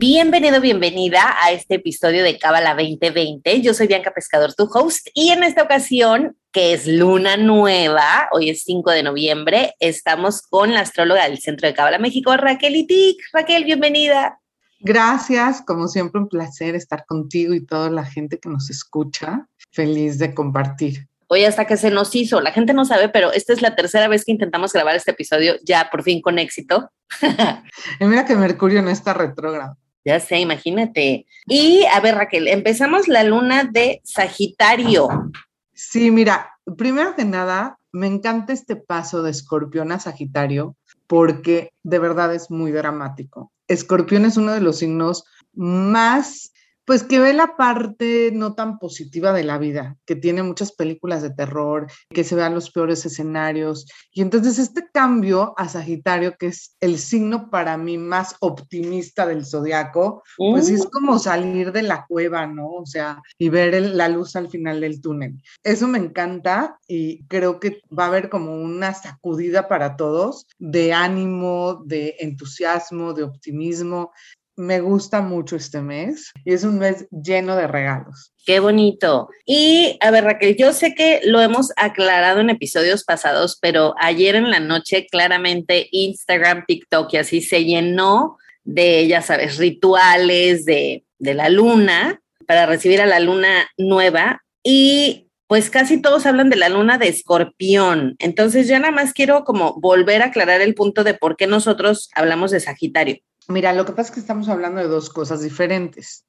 Bienvenido, bienvenida a este episodio de Cábala 2020. Yo soy Bianca Pescador, tu host, y en esta ocasión, que es luna nueva, hoy es 5 de noviembre, estamos con la astróloga del Centro de Cábala México, Raquel Itik. Raquel, bienvenida. Gracias, como siempre un placer estar contigo y toda la gente que nos escucha. Feliz de compartir. Hoy hasta que se nos hizo, la gente no sabe, pero esta es la tercera vez que intentamos grabar este episodio, ya por fin con éxito. y mira que Mercurio no está retrógrado. Ya sé, imagínate. Y a ver, Raquel, empezamos la luna de Sagitario. Sí, mira, primero que nada, me encanta este paso de Escorpión a Sagitario porque de verdad es muy dramático. Escorpión es uno de los signos más pues que ve la parte no tan positiva de la vida, que tiene muchas películas de terror, que se vean los peores escenarios. Y entonces este cambio a Sagitario, que es el signo para mí más optimista del zodiaco, pues es mm. como salir de la cueva, ¿no? O sea, y ver la luz al final del túnel. Eso me encanta y creo que va a haber como una sacudida para todos de ánimo, de entusiasmo, de optimismo me gusta mucho este mes y es un mes lleno de regalos. Qué bonito. Y a ver, Raquel, yo sé que lo hemos aclarado en episodios pasados, pero ayer en la noche claramente Instagram, TikTok y así se llenó de, ya sabes, rituales de, de la luna para recibir a la luna nueva y pues casi todos hablan de la luna de escorpión. Entonces yo nada más quiero como volver a aclarar el punto de por qué nosotros hablamos de Sagitario. Mira, lo que pasa es que estamos hablando de dos cosas diferentes.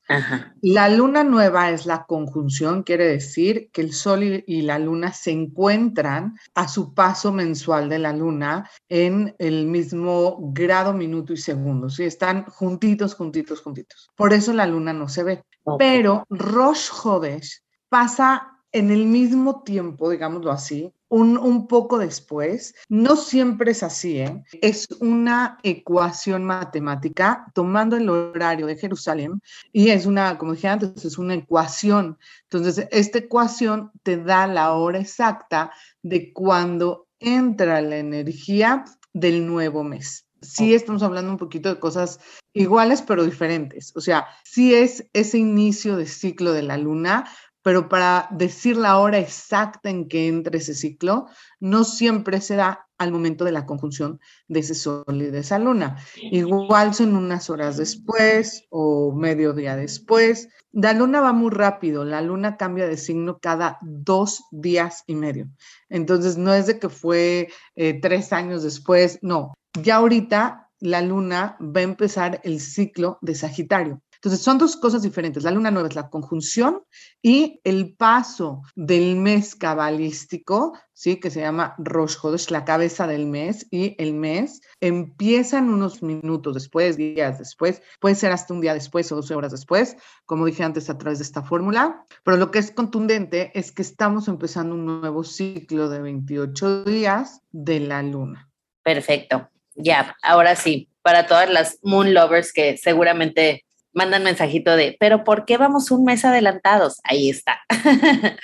La luna nueva es la conjunción, quiere decir que el sol y, la luna se encuentran a su paso mensual de la luna en el mismo grado, minuto y segundo. ¿sí? Están juntitos, juntitos, juntitos. Por eso la luna no se ve. Pero Rosh Hodesh pasa en el mismo tiempo, digámoslo así, un, poco después. No siempre es así, ¿eh? es una ecuación matemática tomando el horario de Jerusalén y es una, como dije antes, es una ecuación. Entonces, esta ecuación te da la hora exacta de cuando entra la energía del nuevo mes. Sí estamos hablando un poquito de cosas iguales pero diferentes. O sea, sí es ese inicio de ciclo de la luna, pero para decir la hora exacta en que entre ese ciclo, no siempre se da al momento de la conjunción de ese sol y de esa luna. Igual son unas horas después o medio día después. La luna va muy rápido, la luna cambia de signo cada dos días y medio. Entonces no es de que fue eh, tres años después, no. Ya ahorita la luna va a empezar el ciclo de Sagitario. Entonces, son dos cosas diferentes. La luna nueva es la conjunción y el paso del mes cabalístico, ¿sí? que se llama Rosh Hodesh, la cabeza del mes, y el mes empiezan unos minutos después, días después, puede ser hasta un día después o 12 horas después, como dije antes a través de esta fórmula, pero lo que es contundente es que estamos empezando un nuevo ciclo de 28 días de la luna. Perfecto. Ya, ahora sí, para todas las moon lovers que seguramente mandan mensajito de, pero ¿por qué vamos un mes adelantados? Ahí está.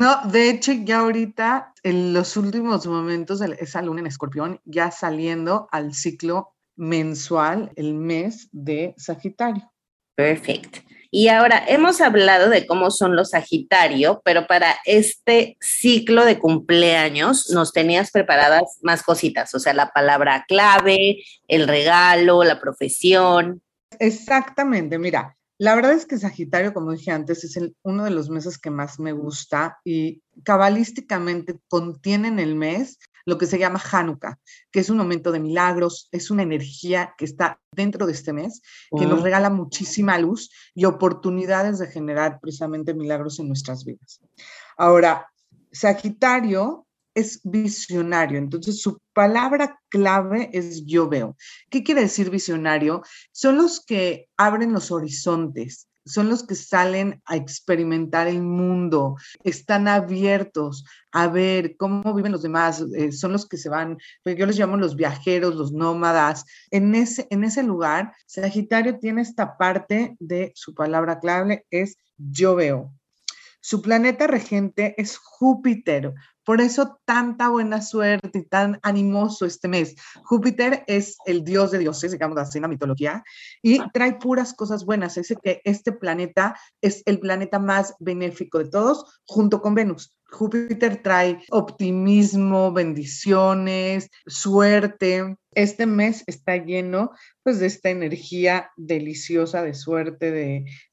No, de hecho, ya ahorita, en los últimos momentos, esa luna en escorpión, ya saliendo al ciclo mensual, el mes de Sagitario. Perfecto. Y ahora hemos hablado de cómo son los Sagitario, pero para este ciclo de cumpleaños nos tenías preparadas más cositas, o sea, la palabra clave, el regalo, la profesión. Exactamente, mira, la verdad es que Sagitario, como dije antes, es uno de los meses que más me gusta y cabalísticamente contiene en el mes lo que se llama Hanukkah, que es un momento de milagros, es una energía que está dentro de este mes, que nos regala muchísima luz y oportunidades de generar precisamente milagros en nuestras vidas. Ahora, Sagitario es visionario, entonces su palabra clave es yo veo. ¿Qué quiere decir visionario? Son los que abren los horizontes, son los que salen a experimentar el mundo, están abiertos a ver cómo viven los demás, eh, son los que se van, pues yo les llamo los viajeros, los nómadas. En ese, en ese lugar, Sagitario tiene esta parte de su palabra clave, es yo veo. Su planeta regente es Júpiter. Por eso tanta buena suerte y tan animoso este mes. Júpiter es el dios de dioses, digamos así en la mitología, y trae puras cosas buenas. Dice que este planeta es el planeta más benéfico de todos, junto con Venus. Júpiter trae optimismo, bendiciones, suerte. Este mes está lleno pues de esta energía deliciosa de suerte,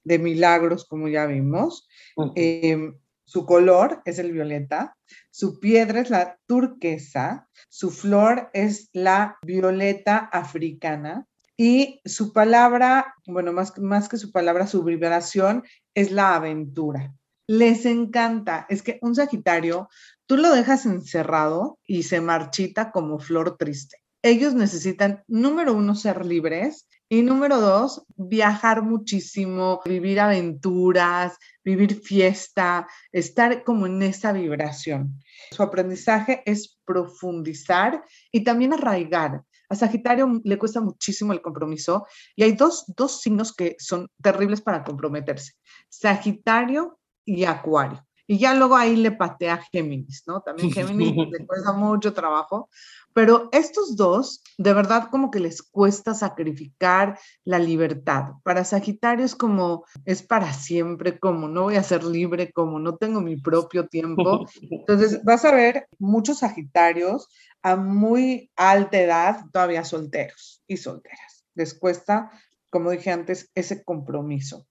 de, milagros, como ya vimos. Em, su color es el violeta, su piedra es la turquesa, su flor es la violeta africana y su palabra, bueno, más, más que su palabra, su vibración es la aventura. Les encanta, es que un Sagitario, tú lo dejas encerrado y se marchita como flor triste. Ellos necesitan, número uno, ser libres y número dos, viajar muchísimo, vivir aventuras, vivir fiesta, estar como en esa vibración. Su aprendizaje es profundizar y también arraigar. A Sagitario le cuesta muchísimo el compromiso y hay dos, dos signos que son terribles para comprometerse. Sagitario y Acuario. Y ya luego ahí le patea a Géminis, ¿no? También Géminis le cuesta mucho trabajo, pero estos dos, de verdad, como que les cuesta sacrificar la libertad. Para Sagitario es como, es para siempre, como no voy a ser libre, como no tengo mi propio tiempo. Entonces, vas a ver muchos Sagitarios a muy alta edad, todavía solteros y solteras. Les cuesta, como dije antes, ese compromiso.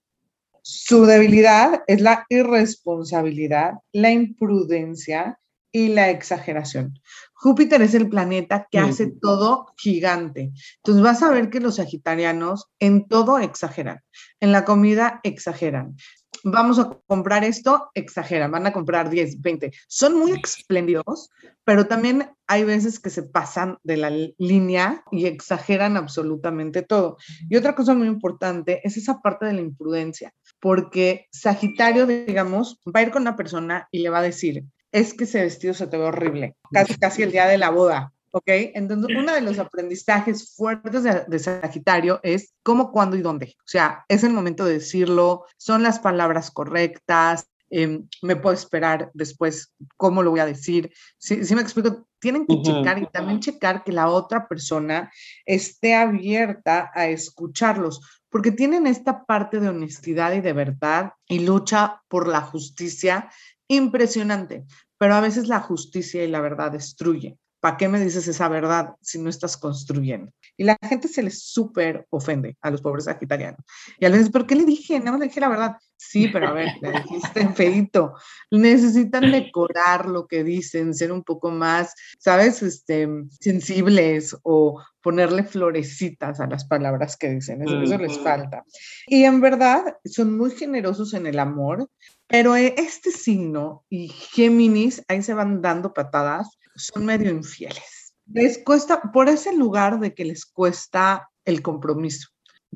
Su debilidad es la irresponsabilidad, la imprudencia y la exageración. Júpiter es el planeta que hace todo gigante. Entonces vas a ver que los sagitarianos en todo exageran. En la comida exageran. Vamos a comprar esto, exageran, van a comprar 10, 20. Son muy espléndidos, pero también hay veces que se pasan de la línea y exageran absolutamente todo. Y otra cosa muy importante es esa parte de la imprudencia porque Sagitario, digamos, va a ir con una persona y le va a decir, es que ese vestido se te ve horrible, casi, casi el día de la boda, ¿ok? Entonces, uno de los aprendizajes fuertes de, Sagitario es cómo, cuándo y dónde. O sea, es el momento de decirlo, son las palabras correctas, em, me puedo esperar después cómo lo voy a decir. Si, me explico, tienen que checar y también checar que la otra persona esté abierta a escucharlos, porque tienen esta parte de honestidad y de verdad y lucha por la justicia impresionante, pero a veces la justicia y la verdad destruye. ¿Para qué me dices esa verdad si no estás construyendo? Y la gente se les súper ofende a los pobres sagitarianos. Y a veces, ¿pero qué le dije? No le dije la verdad. Sí, pero a ver, le dijiste feito. Necesitan decorar lo que dicen, ser un poco más, ¿sabes? Este, sensibles o ponerle florecitas a las palabras que dicen. Eso, eso les falta. Y en verdad, son muy generosos en el amor, pero este signo y Géminis, ahí se van dando patadas son medio infieles. Les cuesta, por ese lugar de que les cuesta el compromiso.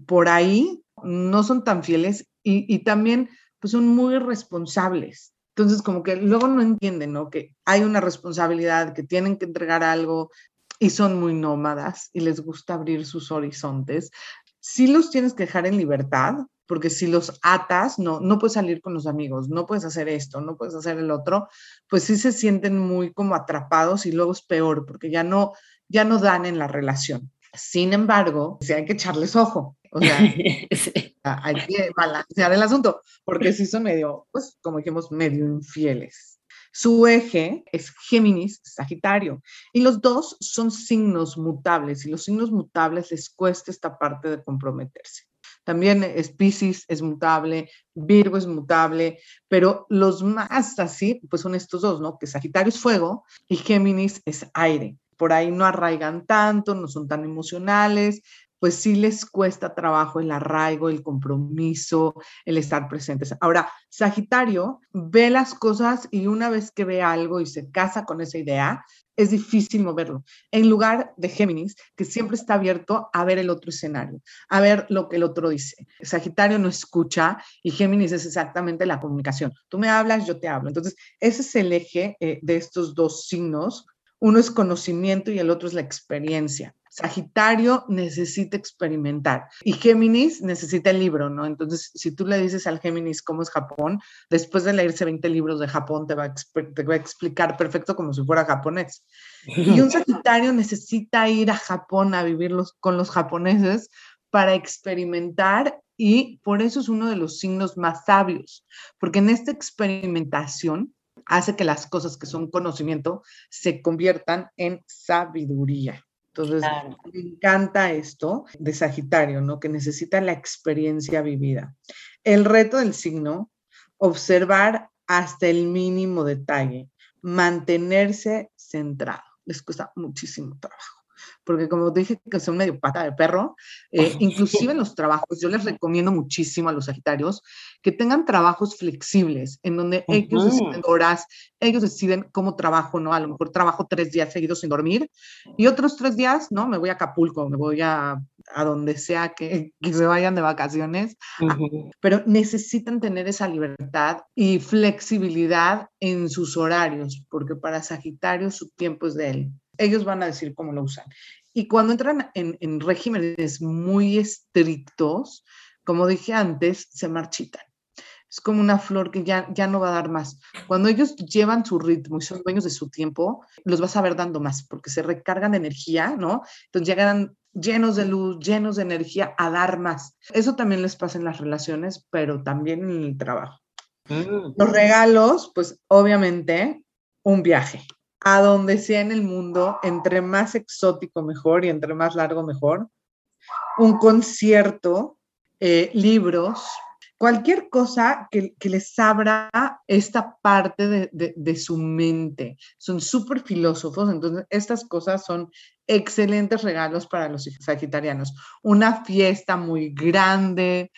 Por ahí no son tan fieles y, también pues son muy responsables. Entonces, como que luego no entienden, ¿no? Que hay una responsabilidad, que tienen que entregar algo y son muy nómadas y les gusta abrir sus horizontes. Sí los tienes que dejar en libertad, porque si los atas, no, no puedes salir con los amigos, no puedes hacer esto, no puedes hacer el otro, pues sí se sienten muy como atrapados y luego es peor, porque ya no, ya no dan en la relación. Sin embargo, sí hay que echarles ojo, o sea, hay que balancear el asunto, porque sí son medio, pues como dijimos, medio infieles. Su eje es Géminis, Sagitario, y los dos son signos mutables, y los signos mutables les cuesta esta parte de comprometerse. También Pisces es mutable, Virgo es mutable, pero los más así, pues son estos dos, ¿no? Que Sagitario es fuego y Géminis es aire. Por ahí no arraigan tanto, no son tan emocionales, pues sí les cuesta trabajo el arraigo, el compromiso, el estar presentes. Ahora, Sagitario ve las cosas y una vez que ve algo y se casa con esa idea, es difícil moverlo. En lugar de Géminis, que siempre está abierto a ver el otro escenario, a ver lo que el otro dice. Sagitario no escucha y Géminis es exactamente la comunicación. Tú me hablas, yo te hablo. Entonces, ese es el eje eh, de estos dos signos. Uno es conocimiento y el otro es la experiencia. Sagitario necesita experimentar y Géminis necesita el libro, ¿no? Entonces, si tú le dices al Géminis cómo es Japón, después de leerse 20 libros de Japón, te va a, te va a explicar perfecto como si fuera japonés. Y un Sagitario necesita ir a Japón a vivir con los japoneses para experimentar y por eso es uno de los signos más sabios, porque en esta experimentación hace que las cosas que son conocimiento se conviertan en sabiduría. Entonces, me encanta esto de Sagitario, ¿no? Que necesita la experiencia vivida. El reto del signo, observar hasta el mínimo detalle, mantenerse centrado. Les cuesta muchísimo trabajo porque como dije que son medio pata de perro, eh, inclusive en los trabajos, yo les recomiendo muchísimo a los Sagitarios que tengan trabajos flexibles, en donde ellos deciden horas, ellos deciden cómo trabajo, ¿no? A lo mejor trabajo tres días seguidos sin dormir y otros tres días, ¿no? Me voy a Acapulco, me voy a, a donde sea que, que se vayan de vacaciones, ah, pero necesitan tener esa libertad y flexibilidad en sus horarios, porque para Sagitario su tiempo es de él ellos van a decir cómo lo usan. Y cuando entran en, regímenes muy estrictos, como dije antes, se marchitan. Es como una flor que ya, ya no va a dar más. Cuando ellos llevan su ritmo y son dueños de su tiempo, los vas a ver dando más porque se recargan de energía, ¿no? Entonces llegan llenos de luz, llenos de energía a dar más. Eso también les pasa en las relaciones, pero también en el trabajo. Mm. Los regalos, pues obviamente un viaje a donde sea en el mundo, entre más exótico mejor y entre más largo mejor. Un concierto, eh, libros, cualquier cosa que, les abra esta parte de, de su mente. Son súper filósofos, entonces estas cosas son excelentes regalos para los sagitarianos. Una fiesta muy grande,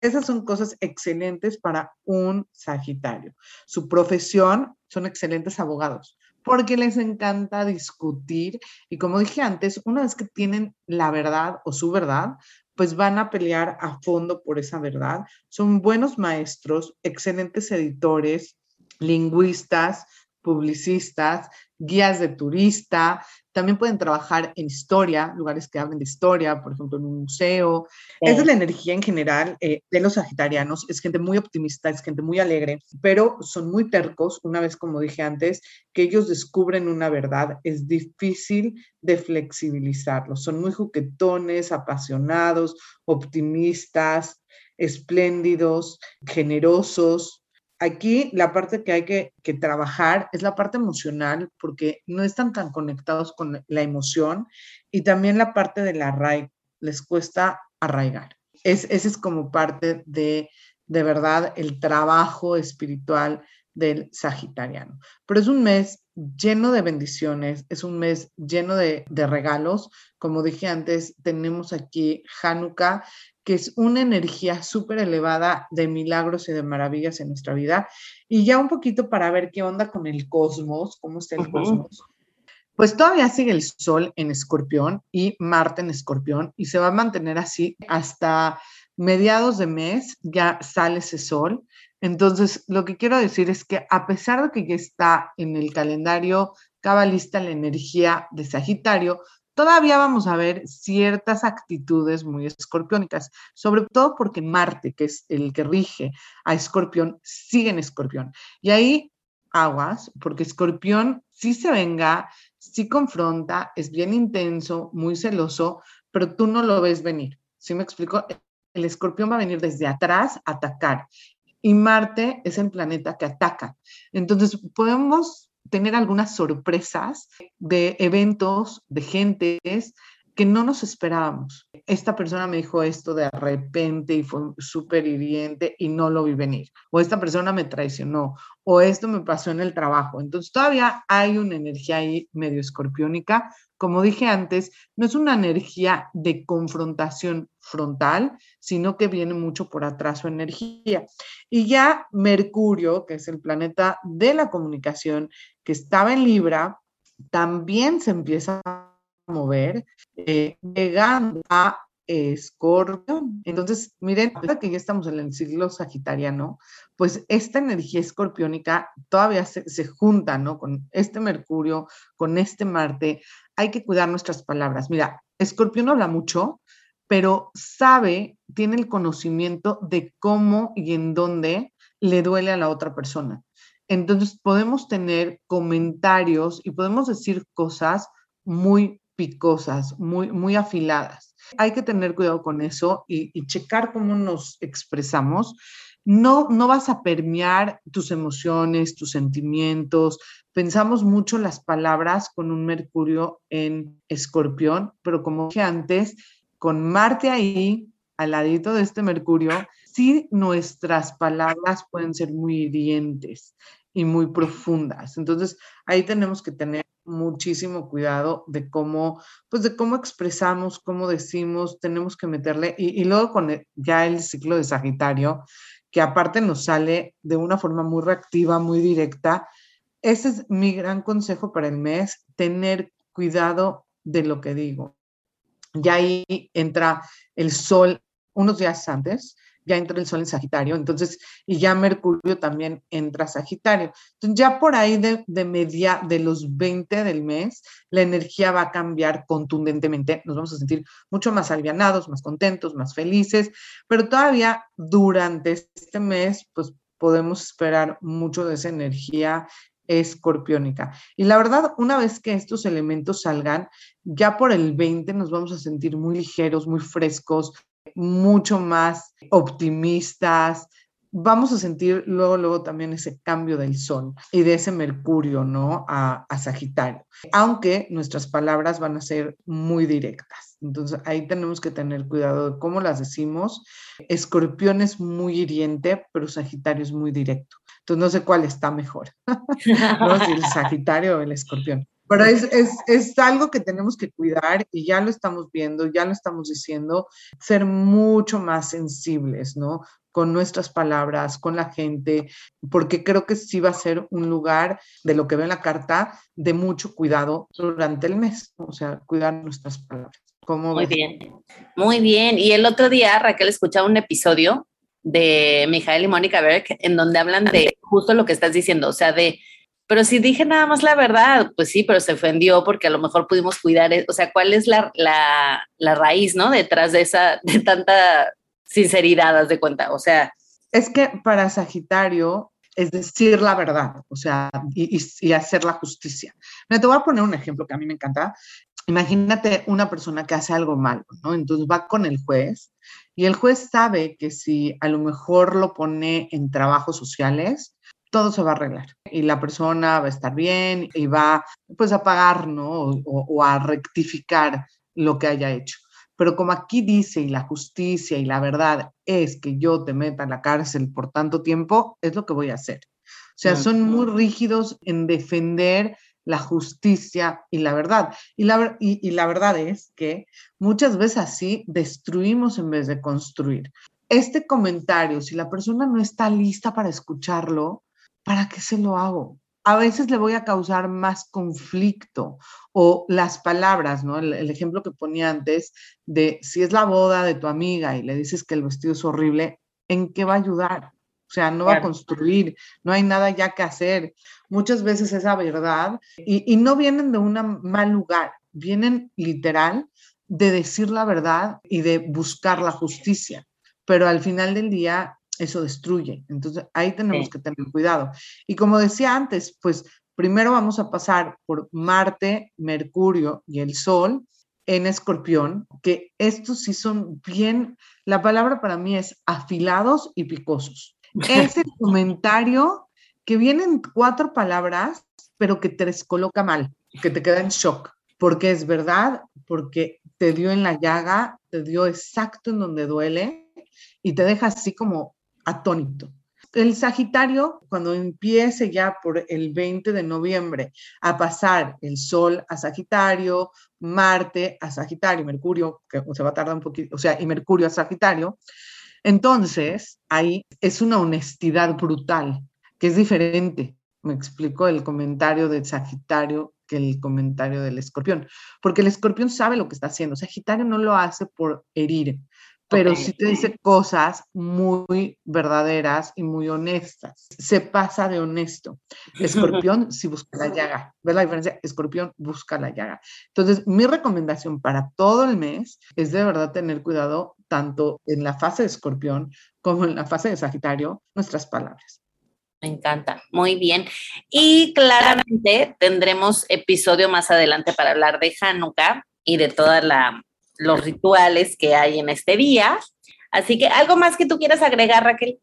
esas son cosas excelentes para un Sagitario. Su profesión son excelentes abogados porque les encanta discutir y como dije antes, una vez que tienen la verdad o su verdad, pues van a pelear a fondo por esa verdad. Son buenos maestros, excelentes editores, lingüistas, publicistas, guías de turista, también pueden trabajar en historia, lugares que hablen de historia, por ejemplo, en un museo. Esa es la energía en general eh, de los sagitarianos. Es gente muy optimista, es gente muy alegre, pero son muy tercos. Una vez, como dije antes, que ellos descubren una verdad, es difícil de flexibilizarlos. Son muy juguetones, apasionados, optimistas, espléndidos, generosos, Aquí la parte que hay que, trabajar es la parte emocional porque no están tan conectados con la emoción y también la parte del arraigo, les cuesta arraigar. Es, ese es como parte de, de verdad, el trabajo espiritual del Sagitariano. Pero es un mes lleno de bendiciones, es un mes lleno de, de regalos. Como dije antes, tenemos aquí Hanukkah, que es una energía súper elevada de milagros y de maravillas en nuestra vida. Y ya un poquito para ver qué onda con el cosmos, cómo está el cosmos. Pues todavía sigue el Sol en Escorpión y Marte en Escorpión y se va a mantener así hasta mediados de mes, ya sale ese Sol. Entonces, lo que quiero decir es que a pesar de que ya está en el calendario cabalista la energía de Sagitario, todavía vamos a ver ciertas actitudes muy escorpiónicas, sobre todo porque Marte, que es el que rige a Escorpión, sigue en Escorpión. Y ahí aguas, porque Escorpión sí se venga, sí confronta, es bien intenso, muy celoso, pero tú no lo ves venir. ¿Sí me explico? El escorpión va a venir desde atrás a atacar. Y Marte es el planeta que ataca. Entonces, podemos tener algunas sorpresas de eventos, de gentes que no nos esperábamos. Esta persona me dijo esto de repente y fue súper hiriente y no lo vi venir. O esta persona me traicionó. O esto me pasó en el trabajo. Entonces todavía hay una energía ahí medio escorpiónica. Como dije antes, no es una energía de confrontación frontal, sino que viene mucho por atrás su energía. Y ya Mercurio, que es el planeta de la comunicación, que estaba en Libra, también se empieza a mover, eh, llegando a Escorpio. Entonces, miren, que ya estamos en el siglo sagitariano, pues esta energía escorpiónica todavía se, junta, ¿no? Con este Mercurio, con este Marte. Hay que cuidar nuestras palabras. Mira, Escorpio no habla mucho, pero sabe, tiene el conocimiento de cómo y en dónde le duele a la otra persona. Entonces podemos tener comentarios y podemos decir cosas muy picosas, muy, muy afiladas. Hay que tener cuidado con eso y, checar cómo nos expresamos. No, no vas a permear tus emociones, tus sentimientos. Pensamos mucho las palabras con un Mercurio en escorpión, pero como dije antes, con Marte ahí, al ladito de este Mercurio, sí nuestras palabras pueden ser muy hirientes y muy profundas. Entonces, ahí tenemos que tener muchísimo cuidado de cómo, pues de cómo expresamos, cómo decimos, tenemos que meterle, y, luego con ya el ciclo de Sagitario, que aparte nos sale de una forma muy reactiva, muy directa. Ese es mi gran consejo para el mes, tener cuidado de lo que digo. Ya ahí entra el sol unos días antes, ya entra el sol en Sagitario, entonces, y ya Mercurio también entra Sagitario. Entonces, ya por ahí de, de, media, de los 20 del mes, la energía va a cambiar contundentemente, nos vamos a sentir mucho más alivianados, más contentos, más felices, pero todavía durante este mes, pues podemos esperar mucho de esa energía escorpiónica. Y la verdad, una vez que estos elementos salgan, ya por el 20 nos vamos a sentir muy ligeros, muy frescos, mucho más optimistas. Vamos a sentir luego, luego también ese cambio del sol y de ese Mercurio, ¿no? A, a Sagitario. Aunque nuestras palabras van a ser muy directas. Entonces ahí tenemos que tener cuidado de cómo las decimos. Escorpión es muy hiriente, pero Sagitario es muy directo. Entonces no sé cuál está mejor, ¿no? Si el Sagitario o el Escorpión. Pero es, es, es, algo que tenemos que cuidar y ya lo estamos viendo, ya lo estamos diciendo, ser mucho más sensibles, ¿no? Con nuestras palabras, con la gente, porque creo que sí va a ser un lugar de lo que ve en la carta de mucho cuidado durante el mes, o sea, cuidar nuestras palabras. muy bien, muy bien. Y el otro día, Raquel, escuchaba un episodio de Mijael y Mónica Berg en donde hablan de justo lo que estás diciendo, o sea, de pero si dije nada más la verdad, pues sí, pero se ofendió porque a lo mejor pudimos cuidar, e, o sea, ¿cuál es la, la, la raíz, no? Detrás de esa, de tanta sinceridad, haz de cuenta, o sea. Es que para Sagitario es decir la verdad, o sea, y, y, hacer la justicia. Me te voy a poner un ejemplo que a mí me encanta. Imagínate una persona que hace algo malo, ¿no? Entonces va con el juez y el juez sabe que si a lo mejor lo pone en trabajos sociales, todo se va a arreglar y la persona va a estar bien y va pues a pagar, ¿no? O, o, a rectificar lo que haya hecho. Pero como aquí dice y la justicia y la verdad es que yo te meta en la cárcel por tanto tiempo, es lo que voy a hacer. O sea, son muy rígidos en defender la justicia y la verdad. Y la, y, y la verdad es que muchas veces así destruimos en vez de construir. Este comentario, si la persona no está lista para escucharlo, ¿para qué se lo hago? A veces le voy a causar más conflicto o las palabras, ¿no? El, ejemplo que ponía antes de si es la boda de tu amiga y le dices que el vestido es horrible, ¿en qué va a ayudar? O sea, no va a construir, no hay nada ya que hacer. Muchas veces esa verdad, y, y no vienen de un mal lugar, vienen literal de decir la verdad y de buscar la justicia. Pero al final del día, eso destruye. Entonces ahí tenemos que tener cuidado. Y como decía antes, pues primero vamos a pasar por Marte, Mercurio y el Sol en escorpión, que estos sí son bien, la palabra para mí es afilados y picosos. Ese comentario que vienen cuatro palabras, pero que te descoloca mal, que te queda en shock. porque es verdad, porque te dio en la llaga, te dio exacto en donde duele y te deja así como atónito. El Sagitario, cuando empiece ya por el 20 de noviembre a pasar el Sol a Sagitario, Marte a Sagitario, Mercurio, que se va a tardar un poquito, o sea, y Mercurio a Sagitario, entonces ahí es una honestidad brutal, que es diferente. Me explico el comentario del Sagitario que el comentario del escorpión, porque el escorpión sabe lo que está haciendo. Sagitario no lo hace por herir, pero sí te dice cosas muy verdaderas y muy honestas. Se pasa de honesto. Escorpión sí busca la llaga. ¿Ves la diferencia? Escorpión busca la llaga. Entonces, mi recomendación para todo el mes es de verdad tener cuidado tanto en la fase de escorpión como en la fase de Sagitario, nuestras palabras. Me encanta, muy bien. Y claramente tendremos episodio más adelante para hablar de Hanukkah y de toda la los rituales que hay en este día. Así que, ¿algo más que tú quieras agregar, Raquel?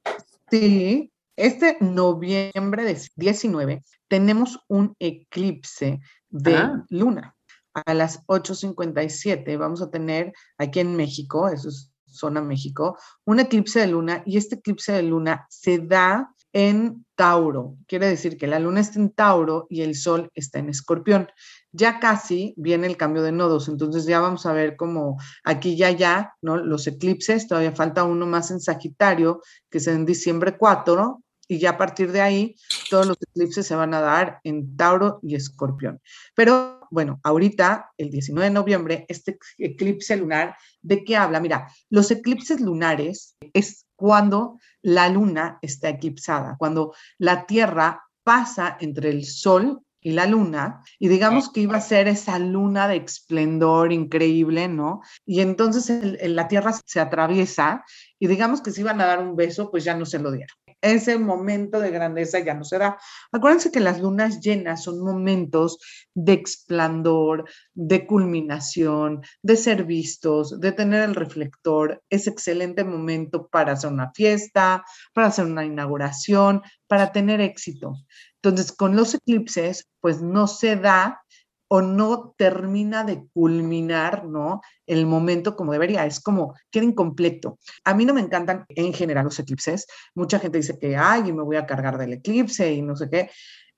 Sí, este noviembre de 19 tenemos un eclipse de ah. luna. A las 8.57 vamos a tener aquí en México, eso es zona México, un eclipse de luna y este eclipse de luna se da en Tauro. Quiere decir que la luna está en Tauro y el sol está en Escorpión ya casi viene el cambio de nodos, entonces ya vamos a ver como aquí ya ya, ¿no? Los eclipses, todavía falta uno más en Sagitario, que es en diciembre 4, y ya a partir de ahí todos los eclipses se van a dar en Tauro y Escorpión. Pero bueno, ahorita, el 19 de noviembre, este eclipse lunar, ¿de qué habla? Mira, los eclipses lunares es cuando la luna está eclipsada, cuando la Tierra pasa entre el Sol y la luna, y digamos que iba a ser esa luna de esplendor increíble, ¿no? Y entonces la Tierra se atraviesa y digamos que si iban a dar un beso, pues ya no se lo dieron. Ese momento de grandeza ya no se da. Acuérdense que las lunas llenas son momentos de esplendor, de culminación, de ser vistos, de tener el reflector. Es excelente momento para hacer una fiesta, para hacer una inauguración, para tener éxito. Entonces, con los eclipses, pues no se da o no termina de culminar, ¿no? El momento como debería, es como queda incompleto. A mí no me encantan en general los eclipses. Mucha gente dice que, ay, me voy a cargar del eclipse y no sé qué.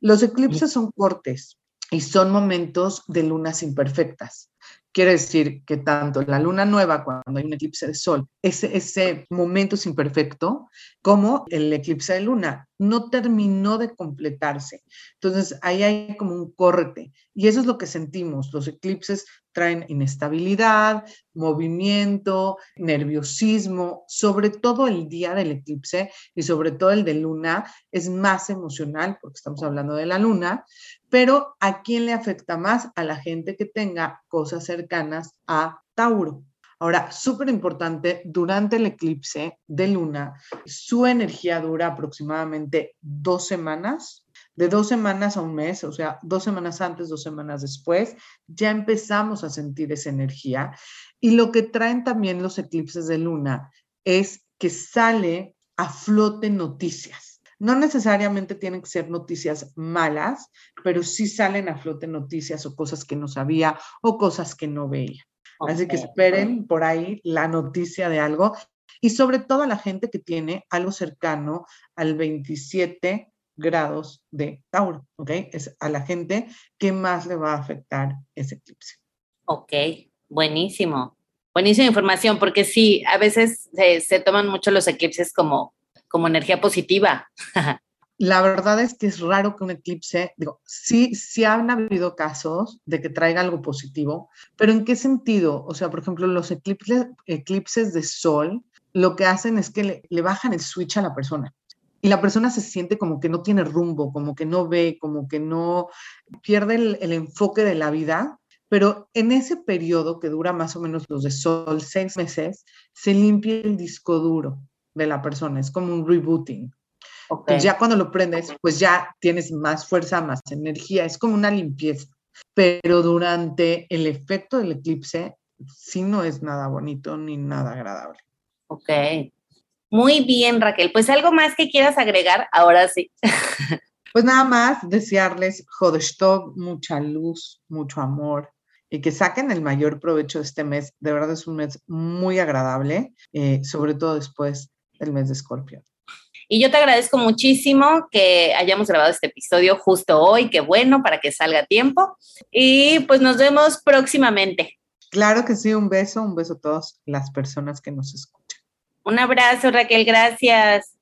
Los eclipses son cortes y son momentos de lunas imperfectas. Quiere decir que tanto la luna nueva, cuando hay un eclipse de sol, ese, ese momento es imperfecto, como el eclipse de luna no terminó de completarse. Entonces, ahí hay como un corte. Y eso es lo que sentimos. Los eclipses traen inestabilidad, movimiento, nerviosismo, sobre todo el día del eclipse y sobre todo el de luna es más emocional porque estamos hablando de la luna, pero ¿a quién le afecta más? A la gente que tenga cosas cercanas a Tauro. Ahora, súper importante, durante el eclipse de luna, su energía dura aproximadamente dos semanas, de dos semanas a un mes, o sea, dos semanas antes, dos semanas después, ya empezamos a sentir esa energía. Y lo que traen también los eclipses de luna es que sale a flote noticias. No necesariamente tienen que ser noticias malas, pero sí salen a flote noticias o cosas que no sabía o cosas que no veía. Así que esperen por ahí la noticia de algo y sobre todo a la gente que tiene algo cercano al 27 grados de Tauro, ¿ok? Es a la gente que más le va a afectar ese eclipse. Ok, buenísimo. Buenísima información, porque sí, a veces se, toman mucho los eclipses como, como energía positiva. La verdad es que es raro que un eclipse, digo, sí, sí han habido casos de que traiga algo positivo, pero ¿en qué sentido? O sea, por ejemplo, los eclipses, eclipses de sol lo que hacen es que le, le bajan el switch a la persona y la persona se siente como que no tiene rumbo, como que no ve, como que no pierde el, enfoque de la vida. Pero en ese periodo que dura más o menos los de sol, seis meses, se limpia el disco duro de la persona, es como un rebooting. ya cuando lo prendes, pues ya tienes más fuerza, más energía, es como una limpieza. Pero durante el efecto del eclipse, sí no es nada bonito ni nada agradable. Ok, muy bien, Raquel. Pues algo más que quieras agregar, ahora sí. Pues nada más desearles Jodestov, mucha luz, mucho amor, y que saquen el mayor provecho de este mes. De verdad es un mes muy agradable, eh, sobre todo después del mes de Escorpio. Y yo te agradezco muchísimo que hayamos grabado este episodio justo hoy, qué bueno, para que salga a tiempo. Y pues nos vemos próximamente. Claro que sí, un beso, un beso a todas las personas que nos escuchan. Un abrazo, Raquel, gracias.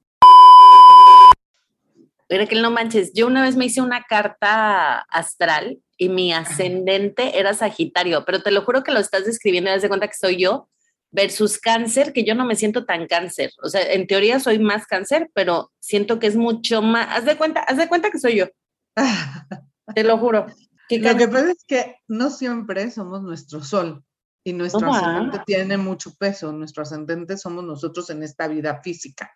Raquel, no manches, yo una vez me hice una carta astral y mi ascendente era Sagitario, pero te lo juro que lo estás describiendo y das de cuenta que soy yo versus cáncer, que yo no me siento tan cáncer. O sea, en teoría soy más cáncer, pero siento que es mucho más. Haz de cuenta, haz de cuenta que soy yo. Te lo juro. Lo que pasa es que no siempre somos nuestro sol y nuestro ascendente tiene mucho peso. Nuestro ascendente somos nosotros en esta vida física.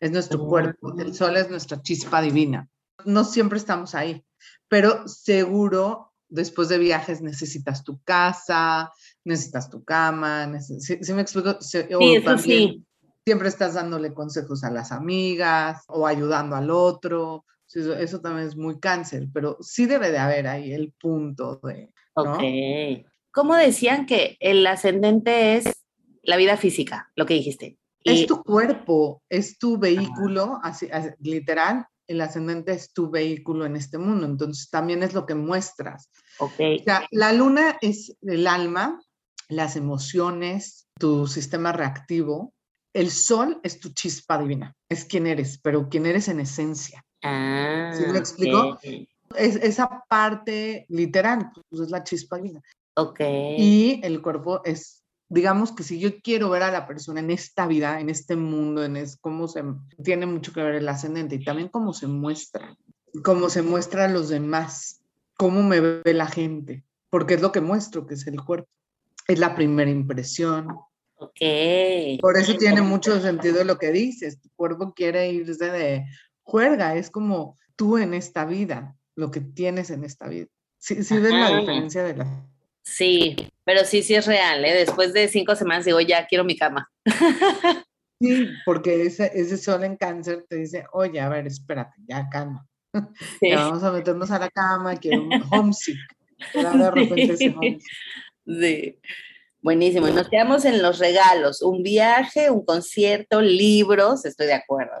Es nuestro cuerpo. El sol es nuestra chispa divina. No siempre estamos ahí, pero seguro después de viajes necesitas tu casa, necesitas tu cama, si, me explico? sí, eso sí. Siempre estás dándole consejos a las amigas o ayudando al otro. Eso, también es muy cáncer, pero sí debe de haber ahí el punto de... ¿no? Ok. ¿Cómo decían que el ascendente es la vida física, lo que dijiste? Es tu cuerpo, es tu vehículo, así, literal, el ascendente es tu vehículo en este mundo, entonces también es lo que muestras. Okay. O sea, la luna es el alma, las emociones, tu sistema reactivo. El sol es tu chispa divina, es quien eres, pero quien eres en esencia. Ah, ¿Sí me explico? Es, esa parte literal, pues es la chispa divina. Ok. Y el cuerpo es, digamos que si yo quiero ver a la persona en esta vida, en este mundo, en es, cómo se, tiene mucho que ver el ascendente y también cómo se muestra, cómo se muestra a los demás, cómo me ve la gente, porque es lo que muestro, que es el cuerpo es la primera impresión. Ok. Por eso tiene mucho sentido lo que dices. Tu cuerpo quiere irse de juerga. Es como tú en esta vida, lo que tienes en esta vida. Sí, sí ves la diferencia de la. Sí, pero sí, sí es real. ¿eh? Después de cinco semanas digo, ya quiero mi cama. Sí, porque ese, ese sol en cáncer te dice, oye, a ver, espérate, ya calma. Ya vamos a meternos a la cama, quiero un homesick. de repente ese homesick. Sí. Buenísimo. Y nos quedamos en los regalos. Un viaje, un concierto, libros. Estoy de acuerdo.